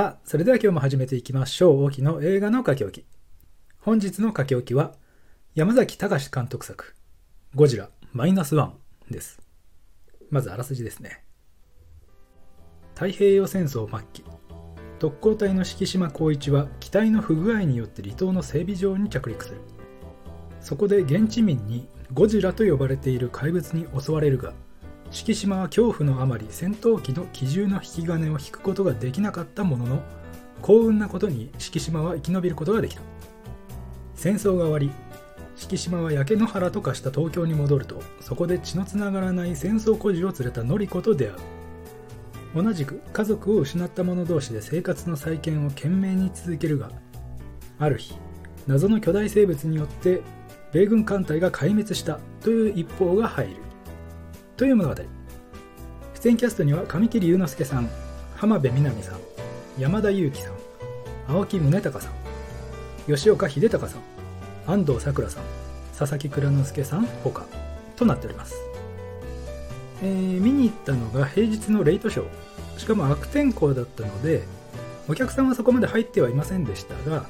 さあ、それでは今日も始めていきましょう。大きの映画の書き置き。本日の書き置きは、山崎隆監督作、ゴジラマイナスワンです。まずあらすじですね。太平洋戦争末期、特攻隊の敷島光一は機体の不具合によって離島の整備場に着陸する。そこで現地民にゴジラと呼ばれている怪物に襲われるが、敷島は恐怖のあまり戦闘機の機銃の引き金を引くことができなかったものの幸運なことに敷島は生き延びることができた。戦争が終わり敷島は焼け野原と化した東京に戻るとそこで血のつながらない戦争孤児を連れた典子と出会う同じく家族を失った者同士で生活の再建を懸命に続けるがある日謎の巨大生物によって米軍艦隊が壊滅したという一報が入る。という物語。出演キャストには神木隆之介さん浜辺美波さん山田裕貴さん青木宗隆さん吉岡秀隆さん安藤サクラさん佐々木蔵之介さん他となっております、えー、見に行ったのが平日のレイトショー。しかも悪天候だったのでお客さんはそこまで入ってはいませんでしたが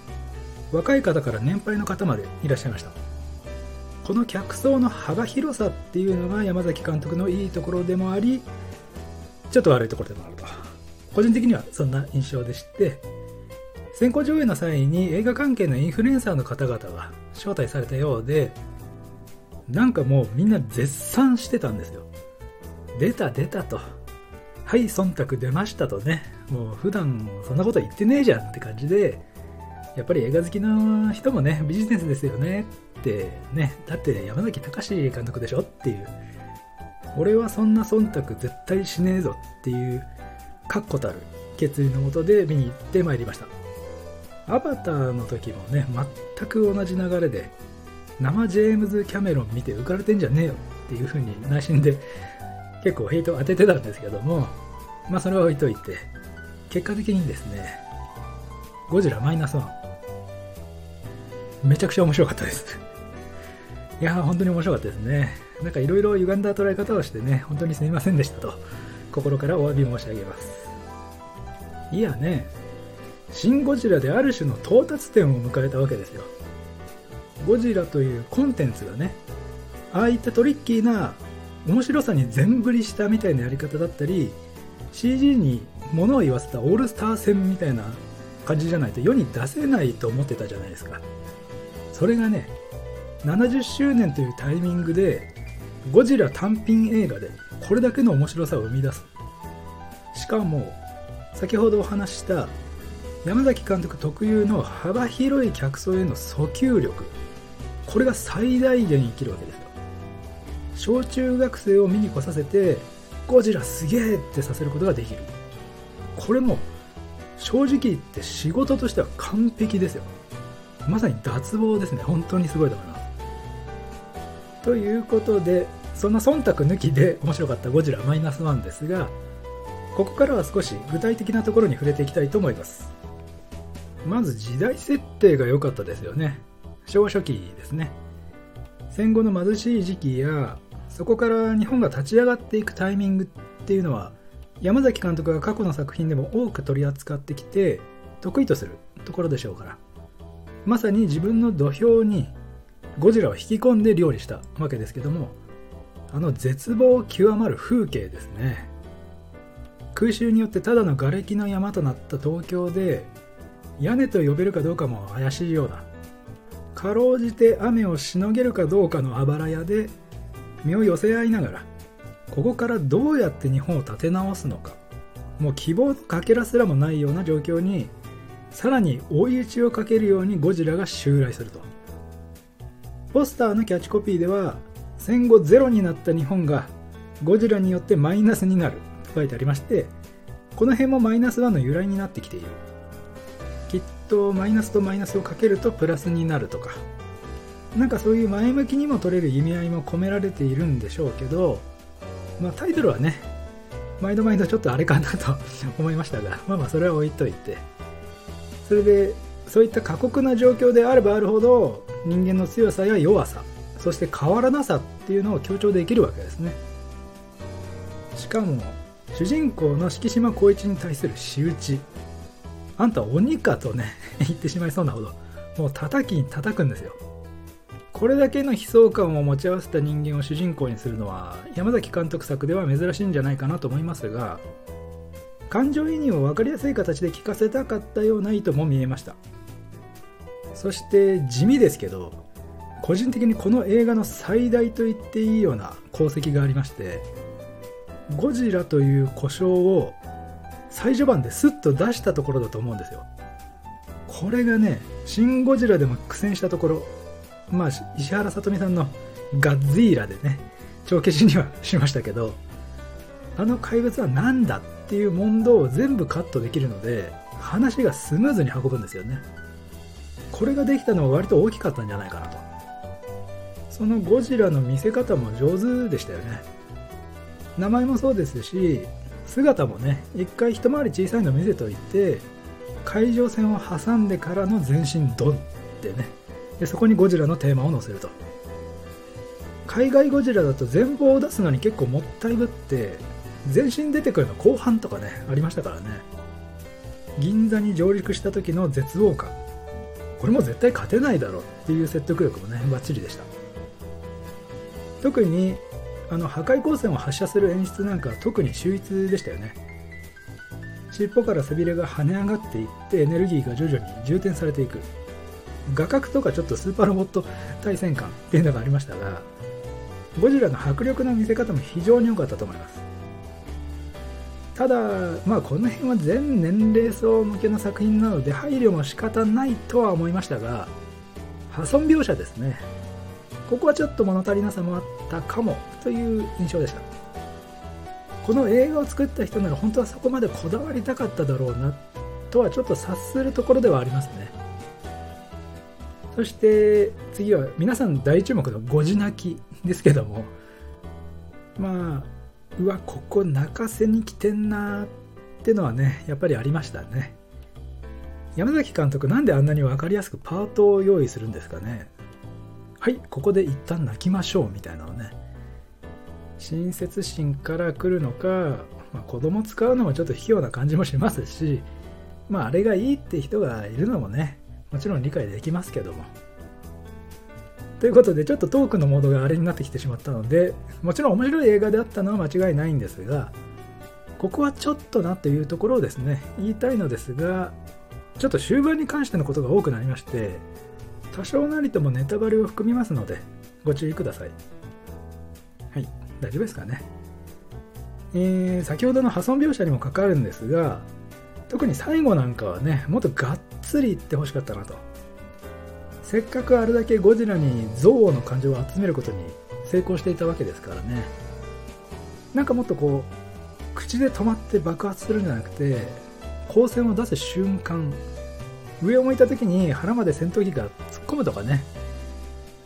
若い方から年配の方までいらっしゃいました。この客層の幅広さっていうのが山崎監督のいいところでもありちょっと悪いところでもあると。個人的にはそんな印象でして先行上映の際に映画関係のインフルエンサーの方々が招待されたようでなんかもうみんな絶賛してたんですよ。出た出たと。はい忖度出ましたとね。もう普段そんなこと言ってねえじゃんって感じでやっぱり映画好きの人もねビジネスですよねってね、だって山崎隆監督でしょっていう。俺はそんな忖度絶対しねえぞっていう確固たる決意のもとで見に行ってまいりました。アバターの時もね、全く同じ流れで、生ジェームズ・キャメロン見て浮かれてんじゃねえよっていう風に内心で結構ヘイトを当ててたんですけども、まあそれは置いといて、結果的にですね、ゴジラマイナスワン、めちゃくちゃ面白かったです。いや本当に面白かったですね。なんかいろいろ歪んだ捉え方をしてね、本当にすみませんでしたと、心からお詫び申し上げます。いやね、シン・ゴジラである種の到達点を迎えたわけですよ。ゴジラというコンテンツがね、ああいったトリッキーな面白さに全振りしたみたいなやり方だったり、CG に物を言わせたオールスター戦みたいな感じじゃないと世に出せないと思ってたじゃないですか。それがね、70周年というタイミングでゴジラ単品映画でこれだけの面白さを生み出す。しかも先ほどお話した山崎監督特有の幅広い客層への訴求力。これが最大限生きるわけですよ。小中学生を見に来させてゴジラすげえってさせることができる。これも正直言って仕事としては完璧ですよ。まさに脱帽ですね。本当にすごいと思いますということでそんな忖度抜きで面白かったゴジラマイナスワンですがここからは少し具体的なところに触れていきたいと思います。まず時代設定が良かったですよね。昭和初期ですね。戦後の貧しい時期やそこから日本が立ち上がっていくタイミングっていうのは山崎監督が過去の作品でも多く取り扱ってきて得意とするところでしょうから。まさに自分の土俵にゴジラを引き込んで料理したわけですけどもあの絶望極まる風景ですね。空襲によってただの瓦礫の山となった東京で屋根と呼べるかどうかも怪しいようなかろうじて雨をしのげるかどうかのあばら屋で身を寄せ合いながらここからどうやって日本を立て直すのかもう希望のかけらすらもないような状況にさらに追い打ちをかけるようにゴジラが襲来すると。ポスターのキャッチコピーでは戦後ゼロになった日本がゴジラによってマイナスになると書いてありましてこの辺もマイナス1の由来になってきている。きっとマイナスとマイナスをかけるとプラスになるとか。なんかそういう前向きにも取れる意味合いも込められているんでしょうけどまあタイトルはね毎度毎度ちょっとあれかなと思いましたがまあまあそれは置いといて。それでそういった過酷な状況であればあるほど人間の強さや弱さそして変わらなさっていうのを強調できるわけですね。しかも主人公の敷島光一に対する仕打ちあんた鬼かとね 言ってしまいそうなほどもう叩きに叩くんですよ。これだけの悲壮感を持ち合わせた人間を主人公にするのは山崎監督作では珍しいんじゃないかなと思いますが感情移入を分かりやすい形で聞かせたかったような意図も見えました。そして地味ですけど個人的にこの映画の最大と言っていいような功績がありましてゴジラという故障を最序盤ですっと出したところだと思うんですよ。これがね「シン・ゴジラ」でも苦戦したところまあ石原さとみさんのガッズイーラでね帳消しにはしましたけどあの怪物は何だっていう問答を全部カットできるので話がスムーズに運ぶんですよね。これができたのは割と大きかったんじゃないかなと。そのゴジラの見せ方も上手でしたよね。名前もそうですし姿もね一回一回り小さいの見せといて海上線を挟んでからの全身ドンってね。でそこにゴジラのテーマを載せると。海外ゴジラだと全貌を出すのに結構もったいぶって全身出てくるの後半とかねありましたからね。銀座に上陸した時の絶望感。これも絶対勝てないだろうっていう説得力もねバッチリでした。特にあの破壊光線を発射する演出なんかは特に秀逸でしたよね。尻尾から背びれが跳ね上がっていってエネルギーが徐々に充填されていく。画角とかちょっとスーパーロボット対戦感っていうのがありましたがゴジラの迫力の見せ方も非常に良かったと思います。ただまあこの辺は全年齢層向けの作品なので配慮も仕方ないとは思いましたが破損描写ですね。ここはちょっと物足りなさもあったかもという印象でした。この映画を作った人なら本当はそこまでこだわりたかっただろうなとはちょっと察するところではありますね。そして次は皆さん大注目の5時泣きですけども。まあうわここ泣かせに来てんなってのはねやっぱりありましたね山崎監督なんであんなに分かりやすくパートを用意するんですかねはいここで一旦泣きましょうみたいなのね親切心から来るのか、まあ、子供使うのもちょっと卑怯な感じもしますしまああれがいいって人がいるのもねもちろん理解できますけども。ということで、ちょっとトークのモードがあれになってきてしまったので、もちろん面白い映画であったのは間違いないんですが、ここはちょっとなというところをですね、言いたいのですが、ちょっと終盤に関してのことが多くなりまして、多少なりともネタバレを含みますので、ご注意ください。はい、大丈夫ですかね。えー、先ほどの破損描写にもかかるんですが、特に最後なんかはね、もっとがっつり言ってほしかったなと。せっかくあれだけゴジラに憎悪の感情を集めることに成功していたわけですからね。なんかもっとこう、口で止まって爆発するんじゃなくて、光線を出す瞬間、上を向いた時に腹まで戦闘機が突っ込むとかね、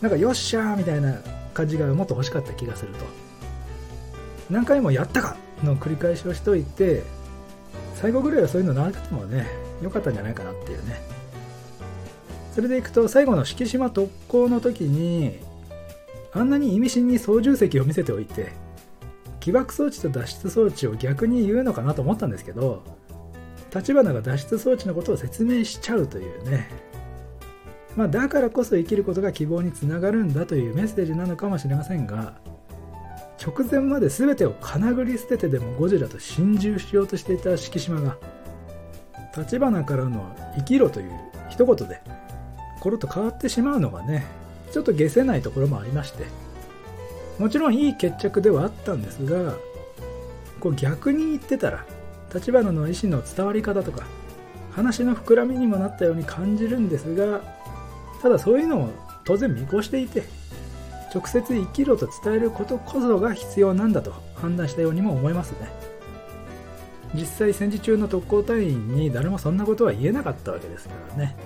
なんかよっしゃーみたいな感じがもっと欲しかった気がすると。何回もやったかの繰り返しをしといて、最後ぐらいはそういうのなくてもね、良かったんじゃないかなっていうね。それでいくと、最後の敷島特攻の時に、あんなに意味深に操縦席を見せておいて、起爆装置と脱出装置を逆に言うのかなと思ったんですけど、立花が脱出装置のことを説明しちゃうというね。まあ、だからこそ生きることが希望につながるんだというメッセージなのかもしれませんが、直前まで全てをかなぐり捨ててでもゴジラと心中しようとしていた敷島が立花からの「生きろ」という一言でコロッと変わってしまうのがねちょっと解せないところもありまして。もちろんいい決着ではあったんですがこう逆に言ってたら立花の意思の伝わり方とか話の膨らみにもなったように感じるんですがただそういうのを当然見越していて直接生きろと伝えることこそが必要なんだと判断したようにも思いますね。実際戦時中の特攻隊員に誰もそんなことは言えなかったわけですからね。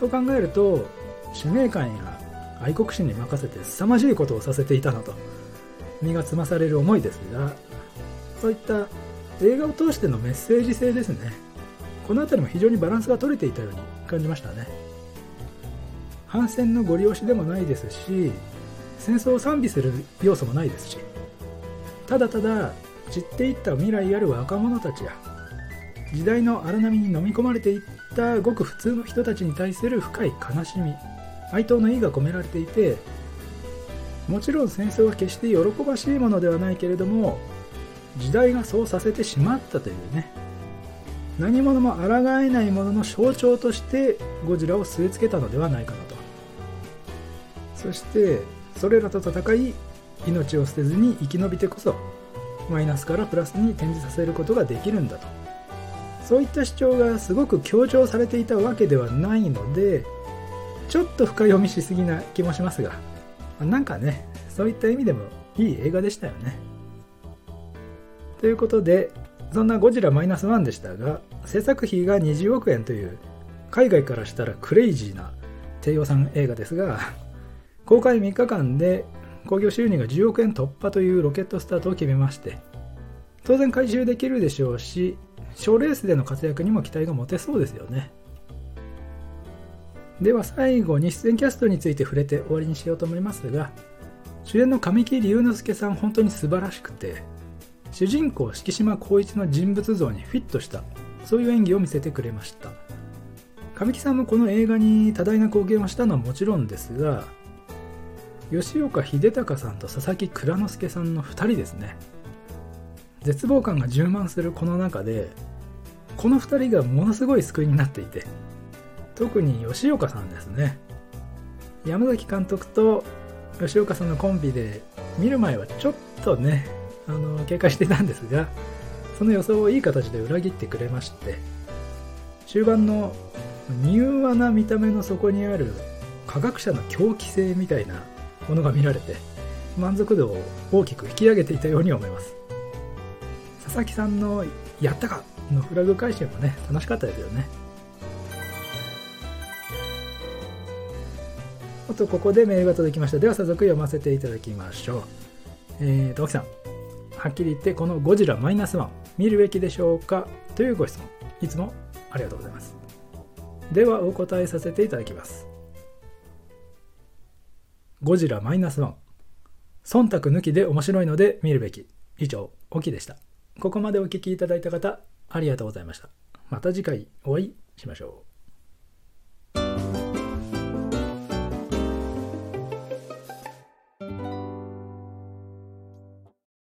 そう考えると使命感や愛国心に任せて凄まじいことをさせていたのと身がつまされる思いですがそういった映画を通してのメッセージ性ですね。この辺りも非常にバランスが取れていたように感じましたね。反戦のご利用しでもないですし戦争を賛美する要素もないですしただただ散っていった未来ある若者たちや時代の荒波に飲み込まれていったごく普通の人たちに対する深い悲しみ。哀悼の意が込められていてもちろん戦争は決して喜ばしいものではないけれども時代がそうさせてしまったというね。何者も抗えないものの象徴としてゴジラを据え付けたのではないかなと。そしてそれらと戦い命を捨てずに生き延びてこそマイナスからプラスに転じさせることができるんだと。そういった主張がすごく強調されていたわけではないのでちょっと深読みしすぎな気もしますがなんかねそういった意味でもいい映画でしたよね。ということでそんなゴジラマイナスワンでしたが制作費が20億円という海外からしたらクレイジーな低予算映画ですが公開3日間で興行収入が10億円突破というロケットスタートを決めまして当然回収できるでしょうし賞レースでの活躍にも期待が持てそうですよね。では最後に出演キャストについて触れて終わりにしようと思いますが主演の神木隆之介さん本当に素晴らしくて主人公敷島光一の人物像にフィットしたそういう演技を見せてくれました。神木さんもこの映画に多大な貢献をしたのはもちろんですが吉岡秀隆さんと佐々木蔵之介さんの2人ですね。絶望感が充満するこの中でこの2人がものすごい救いになっていて特に吉岡さんですね。山崎監督と吉岡さんのコンビで見る前はちょっとねあの警戒していたんですがその予想をいい形で裏切ってくれまして終盤の柔和な見た目の底にある科学者の狂気性みたいなものが見られて満足度を大きく引き上げていたように思います。佐々木さんの「やったか!」のフラグ回収もね楽しかったですよね。あとここでメールが届きました。では早速読ませていただきましょう。えーと、沖さん。はっきり言ってこのゴジラマイナスワン見るべきでしょうかというご質問。いつもありがとうございます。ではお答えさせていただきます。ゴジラマイナスワン。忖度抜きで面白いので見るべき。以上オキでした。ここまでお聴きいただいた方ありがとうございました。また次回お会いしましょう。